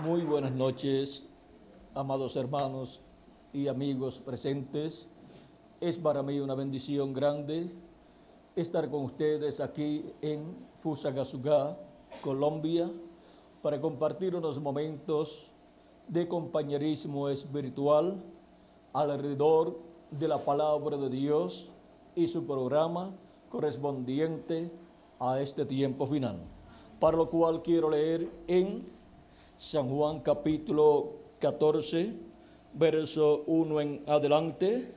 Muy buenas noches, amados hermanos y amigos presentes. Es para mí una bendición grande estar con ustedes aquí en Fusagasugá, Colombia, para compartir unos momentos de compañerismo espiritual alrededor de la palabra de Dios y su programa correspondiente a este tiempo final. Para lo cual quiero leer en San Juan capítulo 14, verso 1 en adelante,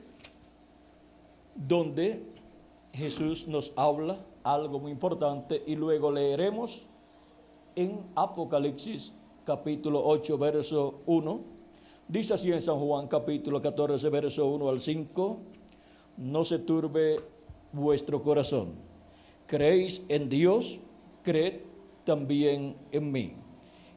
donde Jesús nos habla algo muy importante y luego leeremos en Apocalipsis capítulo 8, verso 1. Dice así en San Juan capítulo 14, verso 1 al 5, no se turbe vuestro corazón. Creéis en Dios, creed también en mí.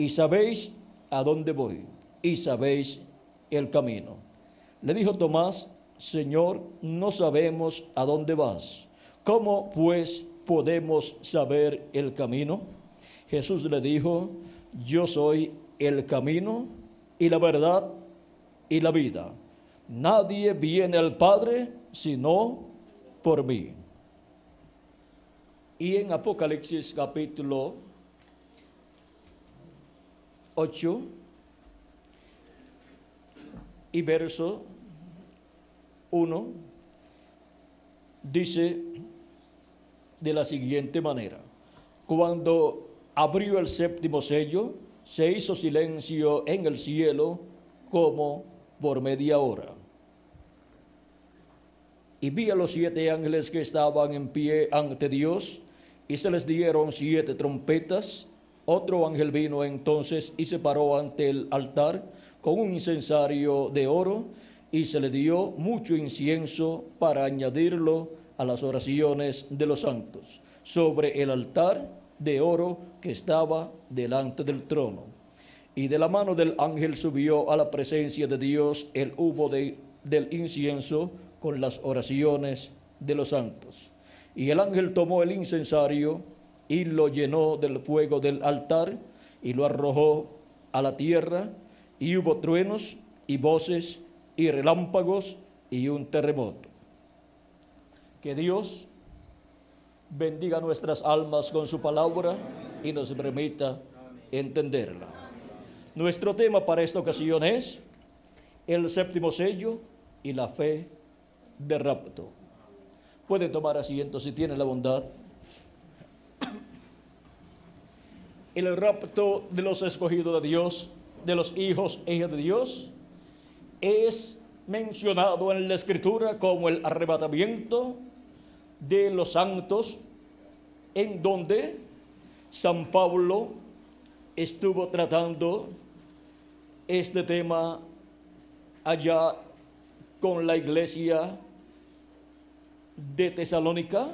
Y sabéis a dónde voy y sabéis el camino. Le dijo Tomás, Señor, no sabemos a dónde vas. ¿Cómo pues podemos saber el camino? Jesús le dijo, yo soy el camino y la verdad y la vida. Nadie viene al Padre sino por mí. Y en Apocalipsis capítulo 8 y verso 1 dice de la siguiente manera, cuando abrió el séptimo sello, se hizo silencio en el cielo como por media hora. Y vi a los siete ángeles que estaban en pie ante Dios, y se les dieron siete trompetas. Otro ángel vino entonces y se paró ante el altar con un incensario de oro, y se le dio mucho incienso para añadirlo a las oraciones de los santos sobre el altar de oro que estaba delante del trono. Y de la mano del ángel subió a la presencia de Dios el humo de, del incienso con las oraciones de los santos. Y el ángel tomó el incensario y lo llenó del fuego del altar y lo arrojó a la tierra y hubo truenos y voces y relámpagos y un terremoto. Que Dios bendiga nuestras almas con su palabra y nos permita entenderla. Nuestro tema para esta ocasión es el séptimo sello y la fe de rapto. Puede tomar asiento si tiene la bondad. El rapto de los escogidos de Dios, de los hijos e hijas de Dios, es mencionado en la Escritura como el arrebatamiento de los santos, en donde San Pablo estuvo tratando este tema allá con la iglesia de Tesalónica.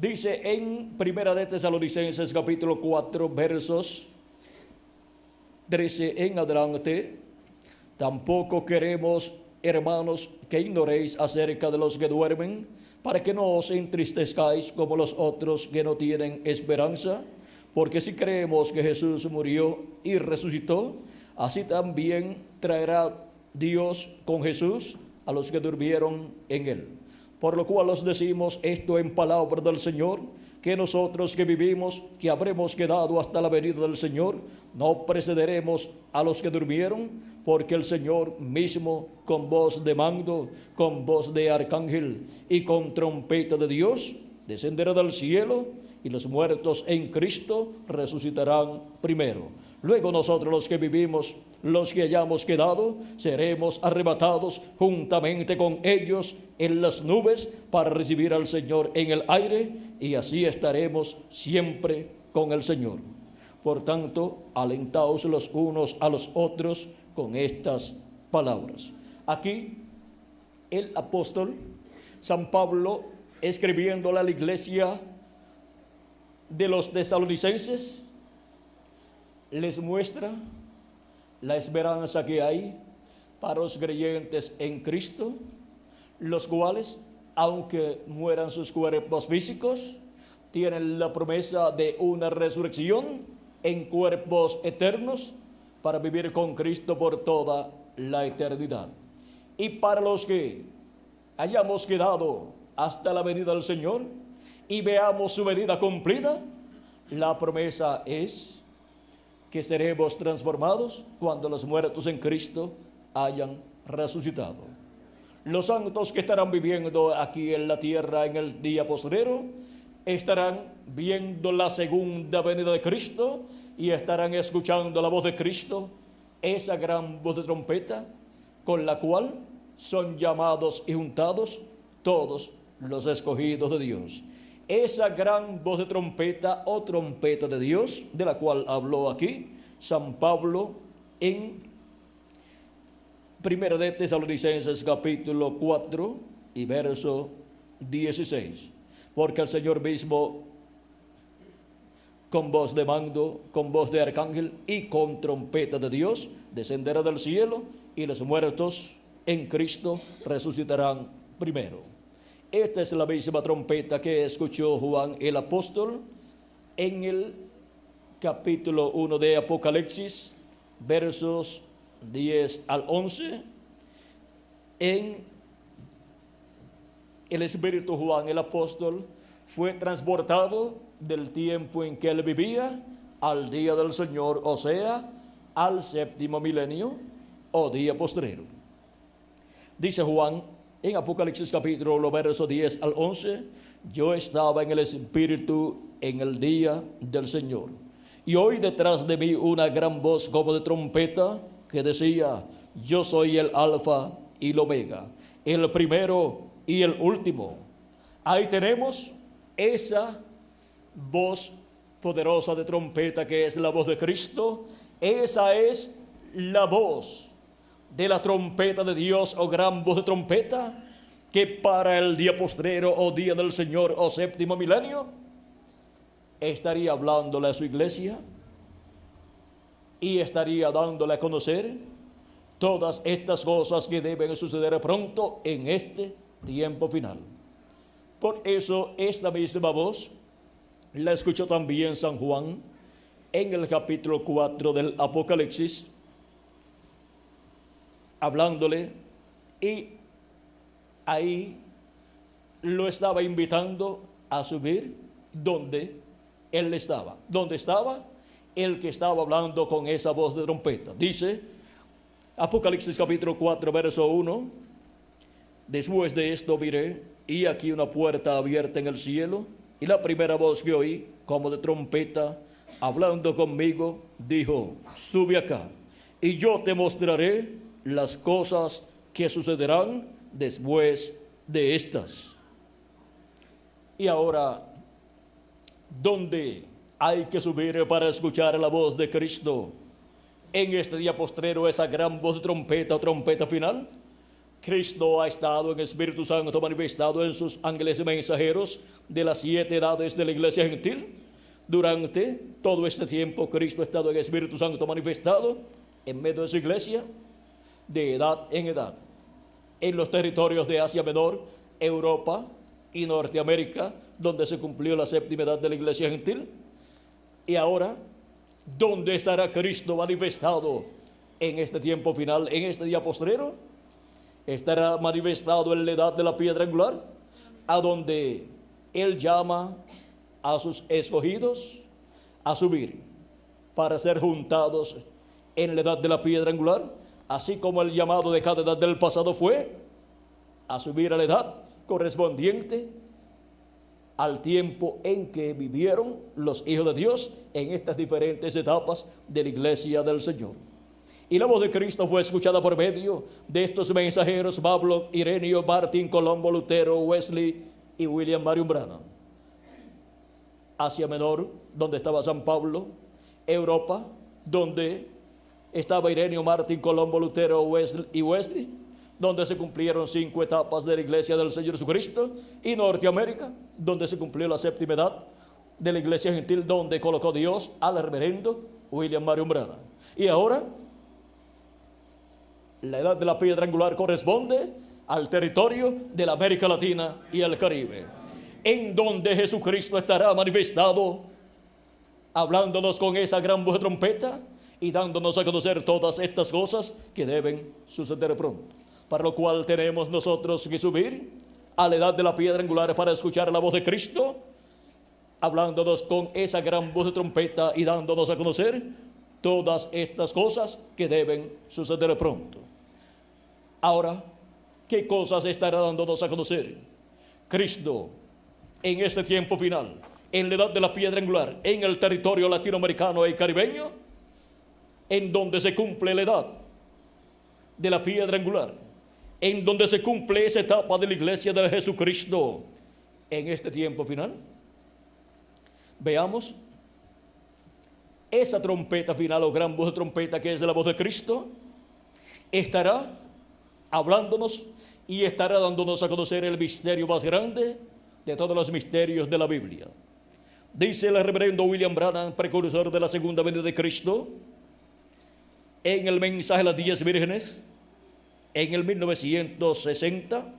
Dice en Primera de Tesalonicenses capítulo 4 versos 13 en adelante, tampoco queremos, hermanos, que ignoréis acerca de los que duermen, para que no os entristezcáis como los otros que no tienen esperanza, porque si creemos que Jesús murió y resucitó, así también traerá Dios con Jesús a los que durmieron en él. Por lo cual os decimos esto en palabra del Señor, que nosotros que vivimos, que habremos quedado hasta la venida del Señor, no precederemos a los que durmieron, porque el Señor mismo, con voz de mando, con voz de arcángel y con trompeta de Dios, descenderá del cielo y los muertos en Cristo resucitarán primero. Luego nosotros los que vivimos, los que hayamos quedado, seremos arrebatados juntamente con ellos en las nubes para recibir al Señor en el aire y así estaremos siempre con el Señor. Por tanto, alentaos los unos a los otros con estas palabras. Aquí el apóstol San Pablo escribiendo a la iglesia de los tesalonicenses les muestra la esperanza que hay para los creyentes en Cristo, los cuales, aunque mueran sus cuerpos físicos, tienen la promesa de una resurrección en cuerpos eternos para vivir con Cristo por toda la eternidad. Y para los que hayamos quedado hasta la venida del Señor y veamos su venida cumplida, la promesa es que seremos transformados cuando los muertos en Cristo hayan resucitado. Los santos que estarán viviendo aquí en la tierra en el día postrero estarán viendo la segunda venida de Cristo y estarán escuchando la voz de Cristo, esa gran voz de trompeta con la cual son llamados y juntados todos los escogidos de Dios. Esa gran voz de trompeta o trompeta de Dios, de la cual habló aquí San Pablo en Primera de Tesalonicenses capítulo 4 y verso 16 porque el Señor mismo, con voz de mando, con voz de arcángel y con trompeta de Dios, descenderá del cielo y los muertos en Cristo resucitarán primero. Esta es la misma trompeta que escuchó Juan el apóstol en el capítulo 1 de Apocalipsis, versos 10 al 11, en el Espíritu Juan el apóstol fue transportado del tiempo en que él vivía al día del Señor, o sea, al séptimo milenio o día postrero. Dice Juan en Apocalipsis capítulo verso 10 al 11, yo estaba en el Espíritu en el día del Señor. Y oí detrás de mí una gran voz como de trompeta que decía, yo soy el alfa y el omega, el primero y el último. Ahí tenemos esa voz poderosa de trompeta que es la voz de Cristo. Esa es la voz de la trompeta de Dios o gran voz de trompeta que para el día postrero o día del Señor o séptimo milenio estaría hablándole a su iglesia y estaría dándole a conocer todas estas cosas que deben suceder pronto en este tiempo final. Por eso esta misma voz la escuchó también San Juan en el capítulo 4 del Apocalipsis, hablándole y ahí lo estaba invitando a subir donde él estaba. ¿Dónde estaba? El que estaba hablando con esa voz de trompeta. Dice Apocalipsis capítulo 4, verso 1 Después de esto miré y aquí una puerta abierta en el cielo y la primera voz que oí, como de trompeta, hablando conmigo, dijo, sube acá y yo te mostraré las cosas que sucederán después de estas. Y ahora, ¿dónde hay que subir para escuchar la voz de Cristo? En este día postrero, esa gran voz de trompeta o trompeta final. Cristo ha estado en Espíritu Santo manifestado en sus ángeles mensajeros de las siete edades de la iglesia gentil. Durante todo este tiempo Cristo ha estado en Espíritu Santo manifestado en medio de su iglesia de edad en edad. En los territorios de Asia Menor, Europa y Norteamérica, donde se cumplió la séptima edad de la iglesia gentil. Y ahora, ¿dónde estará Cristo manifestado en este tiempo final, en este día postrero? estará manifestado en la edad de la piedra angular, a donde Él llama a sus escogidos a subir para ser juntados en la edad de la piedra angular, así como el llamado de cada edad del pasado fue a subir a la edad correspondiente al tiempo en que vivieron los hijos de Dios en estas diferentes etapas de la iglesia del Señor. Y la voz de Cristo fue escuchada por medio de estos mensajeros, Pablo, Irenio, Martín, Colombo, Lutero, Wesley y William Marion Branham. Asia Menor, donde estaba San Pablo, Europa, donde estaba Ireneo, Martín, Colombo, Lutero y Wesley, donde se cumplieron cinco etapas de la iglesia del Señor Jesucristo, y Norteamérica, donde se cumplió la séptima edad de la iglesia gentil, donde colocó Dios al reverendo William Marion Branham. Y ahora, la edad de la piedra angular corresponde al territorio de la América Latina y el Caribe, en donde Jesucristo estará manifestado, hablándonos con esa gran voz de trompeta y dándonos a conocer todas estas cosas que deben suceder pronto para lo cual tenemos nosotros que subir a la edad de la piedra angular para escuchar la voz de Cristo, hablándonos con esa gran voz de trompeta y dándonos a conocer todas estas cosas que deben suceder pronto. Ahora, ¿qué cosas estará dándonos a conocer? Cristo en este tiempo final, en la edad de la piedra angular, en el territorio latinoamericano y caribeño, en donde se cumple la edad de la piedra angular en donde se cumple esa etapa de la iglesia de Jesucristo en este tiempo final. Veamos esa trompeta final o gran voz de trompeta que es la voz de Cristo, estará hablándonos y estará dándonos a conocer el misterio más grande de todos los misterios de la Biblia. Dice el reverendo William Branham, precursor de la segunda venida de Cristo, en el mensaje a las diez vírgenes, en el 1960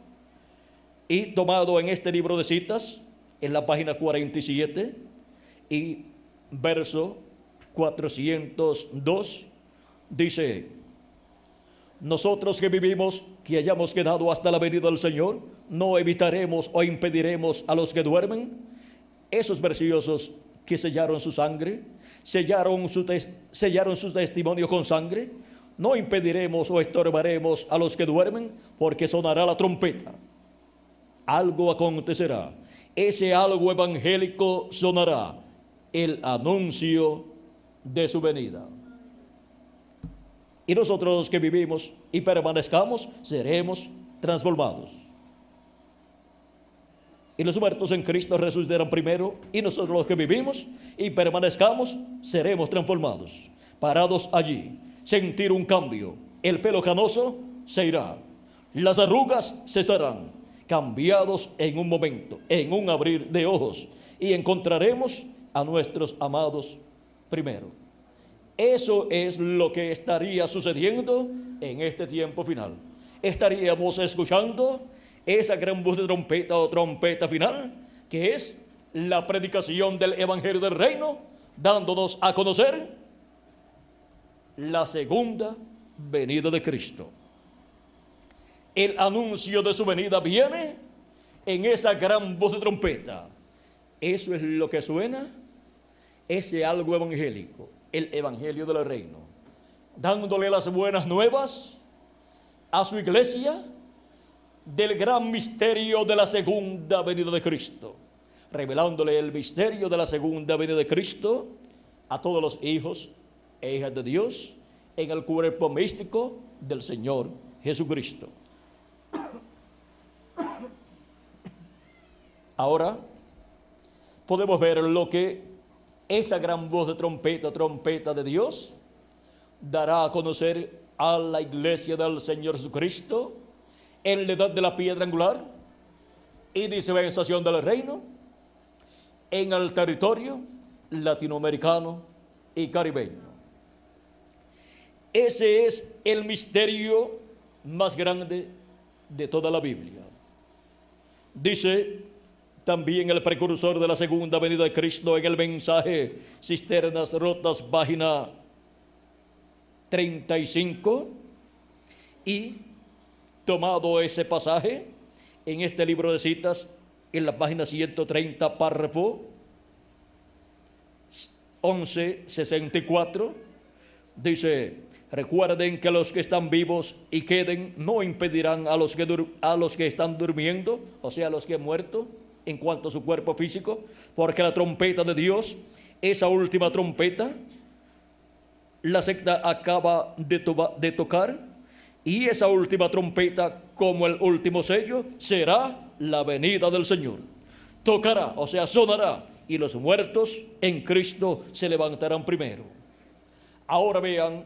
y tomado en este libro de citas, en la página 47 y verso 402, dice, nosotros que vivimos, que hayamos quedado hasta la venida del Señor, no evitaremos o impediremos a los que duermen esos preciosos que sellaron su sangre, sellaron su, sellaron sus testimonios con sangre, no impediremos o estorbaremos a los que duermen, porque sonará la trompeta. Algo acontecerá. Ese algo evangélico sonará. El anuncio de su venida. Y nosotros que vivimos y permanezcamos, seremos transformados. Y los muertos en Cristo resucitarán primero, y nosotros los que vivimos y permanezcamos, seremos transformados, parados allí sentir un cambio. El pelo canoso se irá. Las arrugas se estarán cambiados en un momento, en un abrir de ojos. Y encontraremos a nuestros amados primero. Eso es lo que estaría sucediendo en este tiempo final. Estaríamos escuchando esa gran voz de trompeta o trompeta final, que es la predicación del Evangelio del Reino, dándonos a conocer la segunda venida de Cristo. El anuncio de su venida viene en esa gran voz de trompeta. Eso es lo que suena, ese algo evangélico, el evangelio del reino, dándole las buenas nuevas a su iglesia del gran misterio de la segunda venida de Cristo, revelándole el misterio de la segunda venida de Cristo a todos los hijos e hijas de Dios en el cuerpo místico del Señor Jesucristo. Ahora podemos ver lo que esa gran voz de trompeta, trompeta de Dios, dará a conocer a la iglesia del Señor Jesucristo en la edad de la piedra angular y dispensación del reino en el territorio latinoamericano y caribeño. Ese es el misterio más grande de toda la Biblia. Dice también el precursor de la segunda venida de Cristo en el mensaje Cisternas Rotas, página 35, y tomado ese pasaje en este libro de citas, en la página 130, párrafo 1164, dice, Recuerden que los que están vivos y queden no impedirán a los que, a los que están durmiendo, o sea, a los que han muerto, en cuanto a su cuerpo físico, porque la trompeta de Dios, esa última trompeta, la secta acaba de, de tocar, y esa última trompeta, como el último sello, será la venida del Señor. Tocará, o sea, sonará, y los muertos en Cristo se levantarán primero. Ahora vean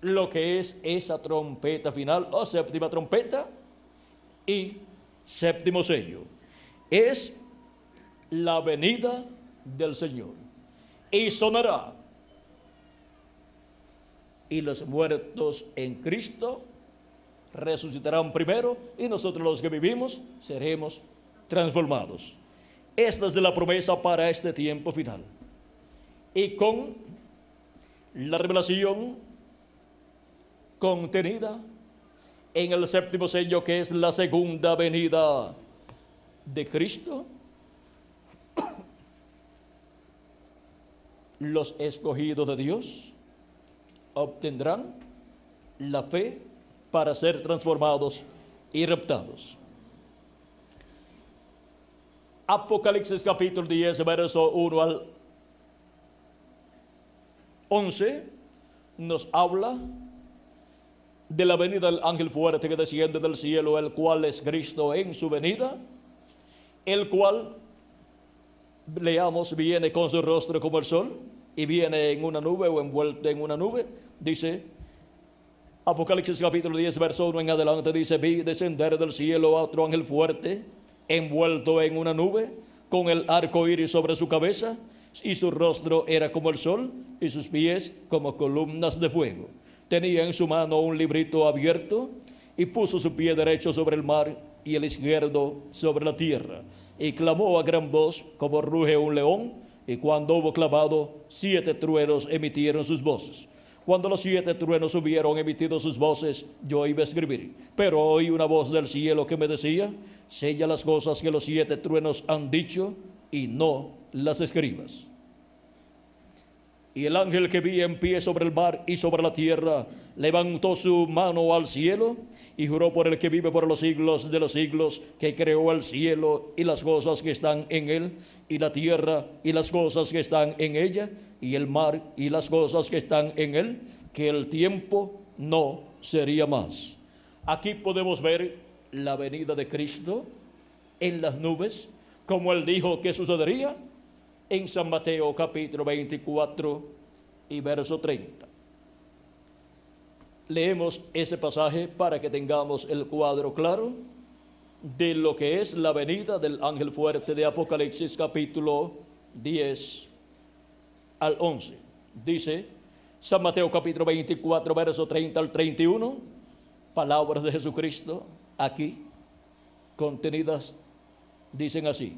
lo que es esa trompeta final o séptima trompeta y séptimo sello. Es la venida del Señor. Y sonará. Y los muertos en Cristo resucitarán primero y nosotros los que vivimos seremos transformados. Esta es la promesa para este tiempo final. Y con la revelación contenida en el séptimo sello que es la segunda venida de Cristo, los escogidos de Dios obtendrán la fe para ser transformados y reptados. Apocalipsis capítulo 10, verso 1 al 11 nos habla de la venida del ángel fuerte que desciende del cielo, el cual es Cristo en su venida, el cual, leamos, viene con su rostro como el sol y viene en una nube o envuelto en una nube, dice Apocalipsis capítulo 10, verso 1 en adelante, dice, vi descender del cielo a otro ángel fuerte, envuelto en una nube, con el arco iris sobre su cabeza, y su rostro era como el sol, y sus pies como columnas de fuego tenía en su mano un librito abierto y puso su pie derecho sobre el mar y el izquierdo sobre la tierra. Y clamó a gran voz como ruge un león, y cuando hubo clamado, siete truenos emitieron sus voces. Cuando los siete truenos hubieron emitido sus voces, yo iba a escribir. Pero oí una voz del cielo que me decía, sella las cosas que los siete truenos han dicho y no las escribas. Y el ángel que vi en pie sobre el mar y sobre la tierra levantó su mano al cielo y juró por el que vive por los siglos de los siglos, que creó el cielo y las cosas que están en él, y la tierra y las cosas que están en ella, y el mar y las cosas que están en él, que el tiempo no sería más. Aquí podemos ver la venida de Cristo en las nubes, como él dijo que sucedería en San Mateo capítulo 24 y verso 30. Leemos ese pasaje para que tengamos el cuadro claro de lo que es la venida del ángel fuerte de Apocalipsis capítulo 10 al 11. Dice San Mateo capítulo 24 verso 30 al 31, palabras de Jesucristo aquí contenidas dicen así.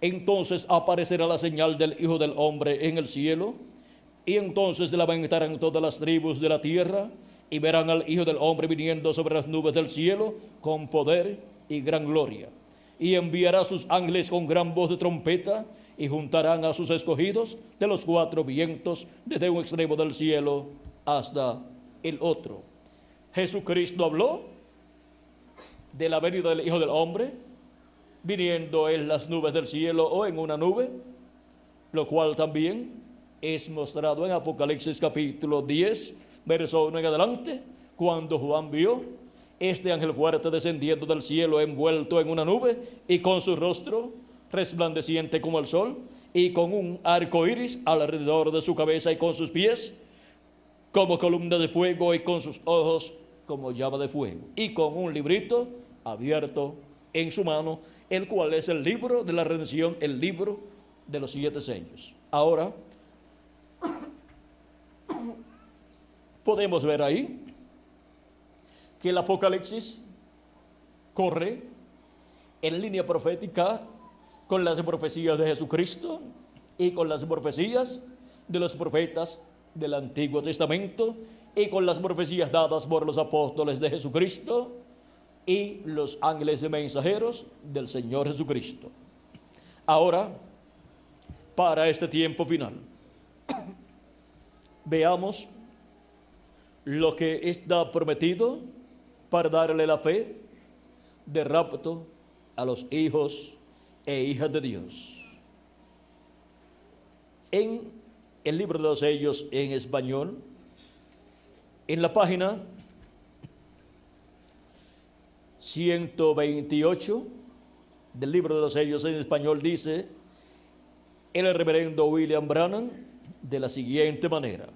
Entonces aparecerá la señal del Hijo del Hombre en el cielo, y entonces lamentarán todas las tribus de la tierra, y verán al Hijo del Hombre viniendo sobre las nubes del cielo con poder y gran gloria. Y enviará sus ángeles con gran voz de trompeta, y juntarán a sus escogidos de los cuatro vientos, desde un extremo del cielo hasta el otro. Jesucristo habló de la venida del Hijo del Hombre, viniendo en las nubes del cielo o en una nube, lo cual también es mostrado en Apocalipsis capítulo 10, verso 1 en adelante, cuando Juan vio este ángel fuerte descendiendo del cielo envuelto en una nube y con su rostro resplandeciente como el sol y con un arco iris alrededor de su cabeza y con sus pies como columna de fuego y con sus ojos como llama de fuego y con un librito abierto en su mano el cual es el libro de la redención, el libro de los siete sellos. Ahora, podemos ver ahí que el Apocalipsis corre en línea profética con las profecías de Jesucristo y con las profecías de los profetas del Antiguo Testamento y con las profecías dadas por los apóstoles de Jesucristo y los ángeles mensajeros del Señor Jesucristo. Ahora, para este tiempo final, veamos lo que está prometido para darle la fe de rapto a los hijos e hijas de Dios. En el libro de los sellos en español, en la página 128 del libro de los sellos en español dice el reverendo William Brannan de la siguiente manera.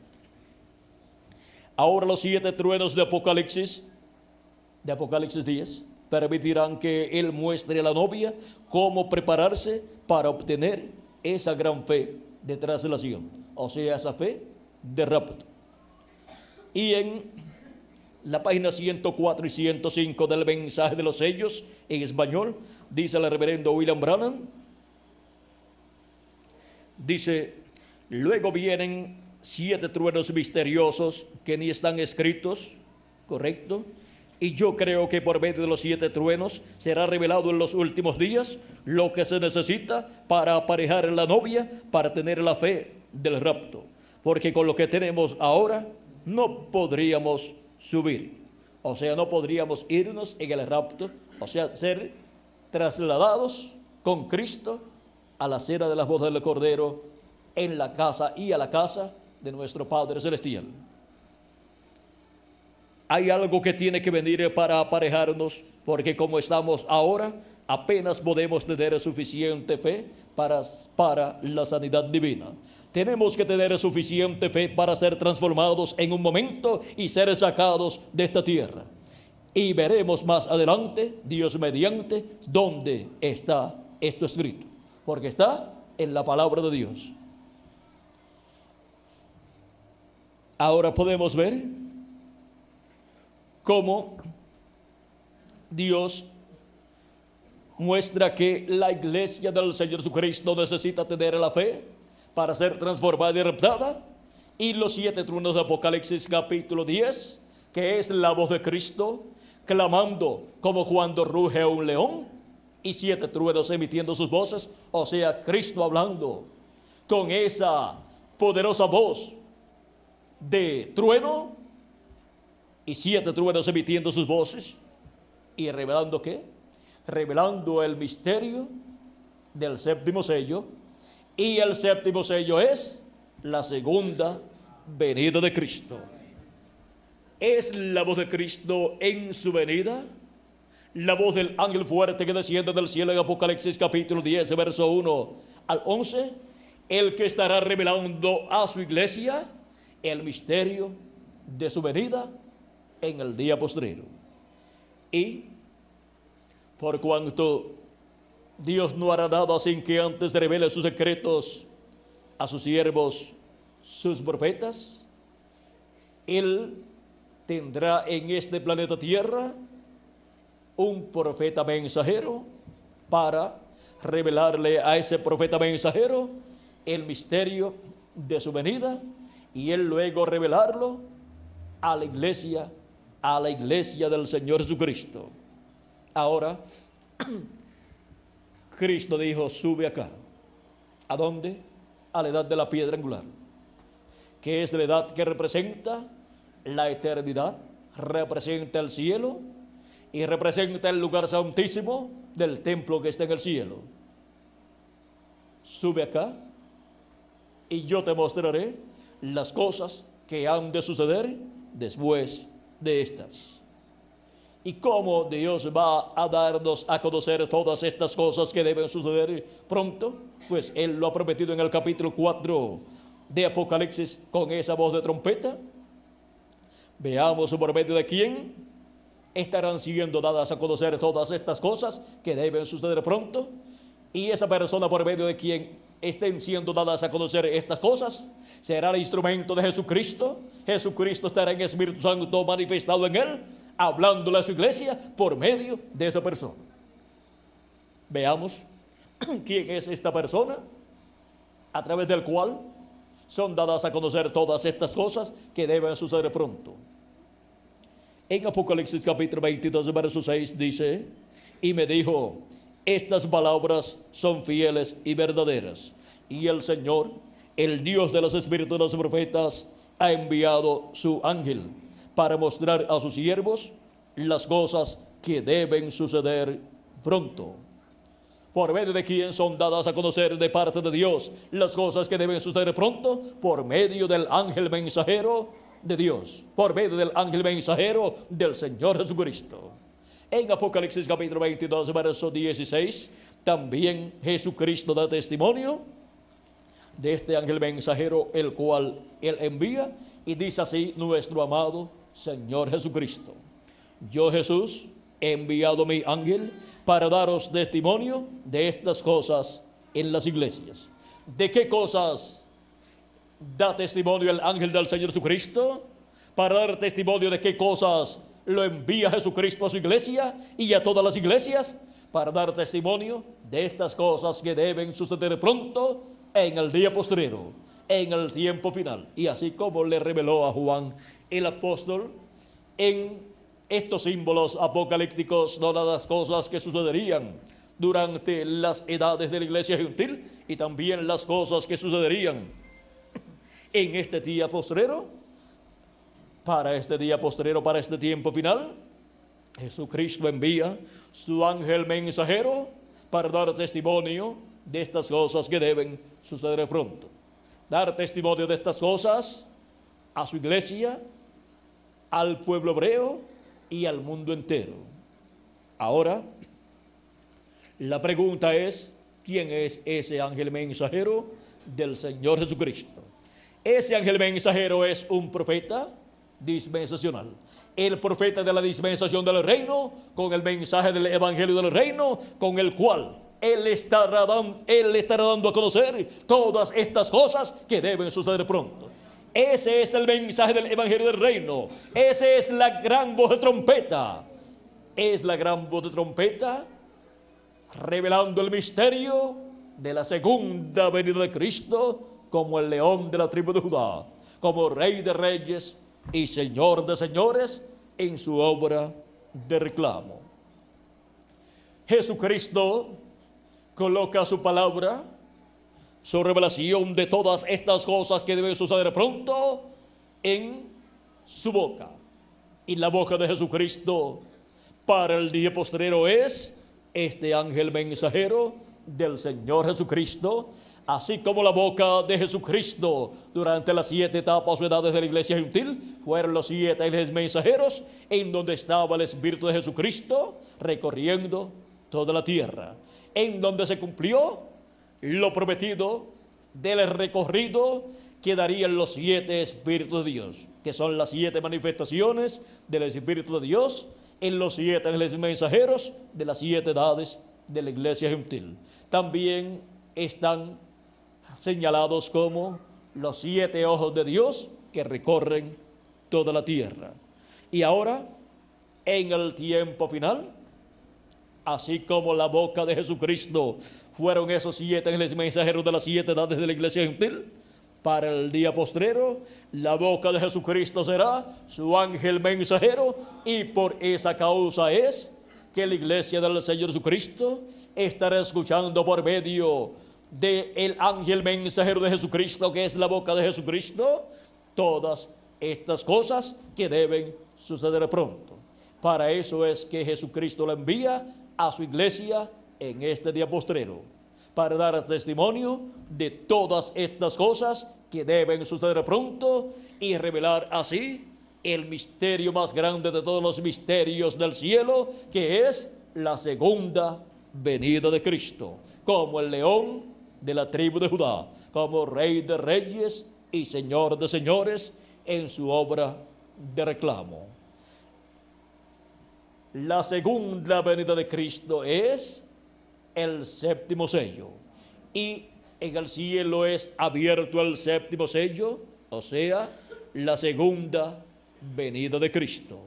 Ahora los siete truenos de Apocalipsis, de Apocalipsis 10, permitirán que Él muestre a la novia cómo prepararse para obtener esa gran fe de traslación, o sea, esa fe de rapto. Y en la página 104 y 105 del mensaje de los sellos en español, dice el reverendo William Brannan, dice, luego vienen siete truenos misteriosos que ni están escritos, ¿correcto? Y yo creo que por medio de los siete truenos será revelado en los últimos días lo que se necesita para aparejar la novia, para tener la fe del rapto. Porque con lo que tenemos ahora no podríamos subir. O sea, no podríamos irnos en el rapto, o sea, ser trasladados con Cristo a la cena de las bodas del Cordero en la casa y a la casa de nuestro Padre Celestial. Hay algo que tiene que venir para aparejarnos, porque como estamos ahora, apenas podemos tener suficiente fe para, para la sanidad divina. Tenemos que tener suficiente fe para ser transformados en un momento y ser sacados de esta tierra. Y veremos más adelante, Dios mediante, dónde está esto escrito. Porque está en la palabra de Dios. Ahora podemos ver cómo Dios muestra que la iglesia del Señor Jesucristo necesita tener la fe para ser transformada y raptada. Y los siete tronos de Apocalipsis capítulo 10, que es la voz de Cristo, clamando como cuando ruge un león, y siete truenos emitiendo sus voces, o sea, Cristo hablando con esa poderosa voz de trueno, y siete truenos emitiendo sus voces, y revelando qué? Revelando el misterio del séptimo sello, y el séptimo sello es la segunda venida de Cristo. Es la voz de Cristo en su venida, la voz del ángel fuerte que desciende del cielo en Apocalipsis capítulo 10, verso 1 al 11, el que estará revelando a su iglesia el misterio de su venida en el día postrero. Y por cuanto Dios no hará nada sin que antes revele sus secretos a sus siervos, sus profetas. Él tendrá en este planeta Tierra un profeta mensajero para revelarle a ese profeta mensajero el misterio de su venida y él luego revelarlo a la iglesia, a la iglesia del Señor Jesucristo. Ahora, Cristo dijo, sube acá. ¿A dónde? A la edad de la piedra angular, que es la edad que representa la eternidad, representa el cielo y representa el lugar santísimo del templo que está en el cielo. Sube acá y yo te mostraré las cosas que han de suceder después de estas y cómo Dios va a darnos a conocer todas estas cosas que deben suceder pronto, pues Él lo ha prometido en el capítulo 4 de Apocalipsis con esa voz de trompeta. Veamos por medio de quién estarán siendo dadas a conocer todas estas cosas que deben suceder pronto. Y esa persona por medio de quien estén siendo dadas a conocer estas cosas será el instrumento de Jesucristo. Jesucristo estará en Espíritu Santo manifestado en él hablándole a su iglesia por medio de esa persona. Veamos quién es esta persona a través del cual son dadas a conocer todas estas cosas que deben suceder pronto. En Apocalipsis capítulo 22, verso 6 dice, y me dijo, estas palabras son fieles y verdaderas. Y el Señor, el Dios de los espíritus de los profetas, ha enviado su ángel para mostrar a sus siervos las cosas que deben suceder pronto. Por medio de quien son dadas a conocer de parte de Dios las cosas que deben suceder pronto, por medio del ángel mensajero de Dios, por medio del ángel mensajero del Señor Jesucristo. En Apocalipsis capítulo 22, verso 16, también Jesucristo da testimonio de este ángel mensajero, el cual él envía Y dice así nuestro amado Señor Jesucristo. Yo Jesús he enviado mi ángel para daros testimonio de estas cosas en las iglesias. ¿De qué cosas da testimonio el ángel del Señor Jesucristo? Para dar testimonio de qué cosas lo envía Jesucristo a su iglesia y a todas las iglesias. Para dar testimonio de estas cosas que deben suceder pronto en el día postrero, en el tiempo final. Y así como le reveló a Juan el apóstol en estos símbolos apocalípticos, todas las cosas que sucederían durante las edades de la iglesia gentil y también las cosas que sucederían en este día postrero, para este día postrero, para este tiempo final, Jesucristo envía su ángel mensajero para dar testimonio de estas cosas que deben suceder pronto. Dar testimonio de estas cosas a su iglesia, al pueblo hebreo y al mundo entero. Ahora, la pregunta es, ¿quién es ese ángel mensajero del Señor Jesucristo? Ese ángel mensajero es un profeta dispensacional. El profeta de la dispensación del reino, con el mensaje del evangelio del reino, con el cual él estará, él estará dando a conocer todas estas cosas que deben suceder pronto. Ese es el mensaje del Evangelio del Reino. Ese es la gran voz de trompeta. Es la gran voz de trompeta revelando el misterio de la segunda venida de Cristo como el león de la tribu de Judá, como rey de reyes y señor de señores en su obra de reclamo. Jesucristo coloca su palabra, su revelación de todas estas cosas que deben suceder pronto en su boca. Y la boca de Jesucristo para el día postrero es este ángel mensajero del Señor Jesucristo, así como la boca de Jesucristo durante las siete etapas o edades de la iglesia gentil, fueron los siete ángeles mensajeros en donde estaba el Espíritu de Jesucristo recorriendo toda la tierra, en donde se cumplió lo prometido del recorrido que darían los siete Espíritus de Dios, que son las siete manifestaciones del Espíritu de Dios en los siete mensajeros de las siete edades de la iglesia gentil. También están señalados como los siete ojos de Dios que recorren toda la tierra. Y ahora, en el tiempo final, así como la boca de Jesucristo fueron esos siete ángeles mensajeros de las siete edades de la iglesia gentil, para el día postrero, la boca de Jesucristo será su ángel mensajero y por esa causa es que la iglesia del Señor Jesucristo estará escuchando por medio del el ángel mensajero de Jesucristo, que es la boca de Jesucristo, todas estas cosas que deben suceder pronto. Para eso es que Jesucristo la envía a su iglesia en este día postrero, para dar testimonio de todas estas cosas que deben suceder pronto y revelar así el misterio más grande de todos los misterios del cielo, que es la segunda venida de Cristo, como el león de la tribu de Judá, como rey de reyes y señor de señores en su obra de reclamo. La segunda venida de Cristo es el séptimo sello y en el cielo es abierto el séptimo sello, o sea, la segunda venida de Cristo.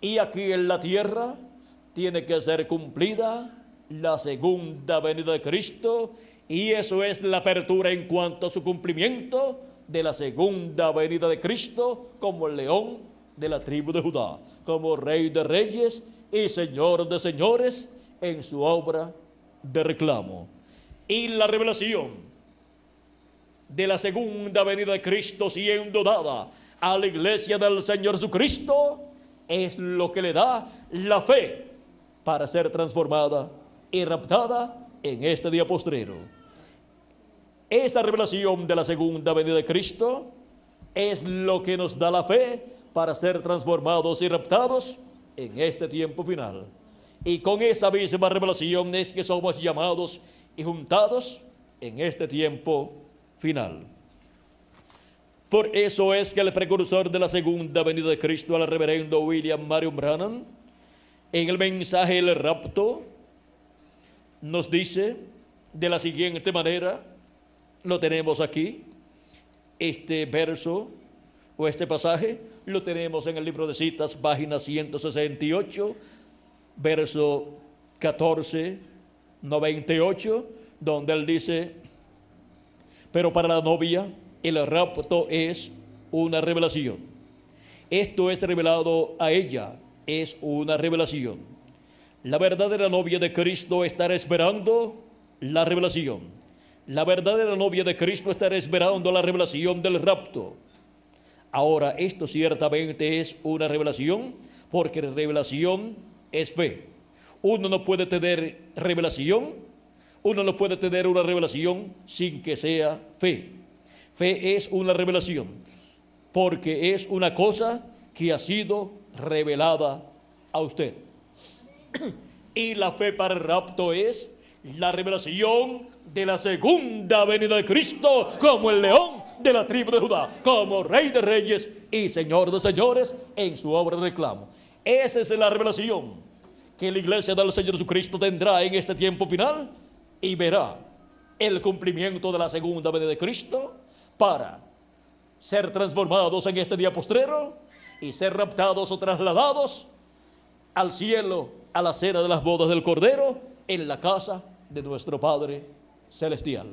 Y aquí en la tierra tiene que ser cumplida la segunda venida de Cristo y eso es la apertura en cuanto a su cumplimiento de la segunda venida de Cristo como el león de la tribu de Judá, como rey de reyes y señor de señores en su obra de reclamo y la revelación de la segunda venida de Cristo siendo dada a la iglesia del Señor Jesucristo es lo que le da la fe para ser transformada y raptada en este día postrero. Esta revelación de la segunda venida de Cristo es lo que nos da la fe para ser transformados y raptados en este tiempo final. Y con esa misma revelación es que somos llamados y juntados en este tiempo final. Por eso es que el precursor de la segunda venida de Cristo, el reverendo William Marion Branham, en el mensaje El rapto, nos dice de la siguiente manera, lo tenemos aquí, este verso o este pasaje, lo tenemos en el libro de citas, página 168, verso 14, 98, donde él dice, pero para la novia el rapto es una revelación. Esto es revelado a ella, es una revelación. La verdadera novia de Cristo estará esperando la revelación. La verdadera novia de Cristo estará esperando la revelación del rapto. Ahora, esto ciertamente es una revelación, porque revelación es fe. Uno no puede tener revelación, uno no puede tener una revelación sin que sea fe. Fe es una revelación, porque es una cosa que ha sido revelada a usted. Y la fe para el rapto es la revelación de la segunda venida de Cristo como el león de la tribu de Judá, como rey de reyes y señor de señores en su obra de reclamo. Esa es la revelación que la iglesia del Señor Jesucristo tendrá en este tiempo final y verá el cumplimiento de la segunda venida de Cristo para ser transformados en este día postrero y ser raptados o trasladados al cielo a la cena de las bodas del Cordero en la casa de nuestro Padre Celestial.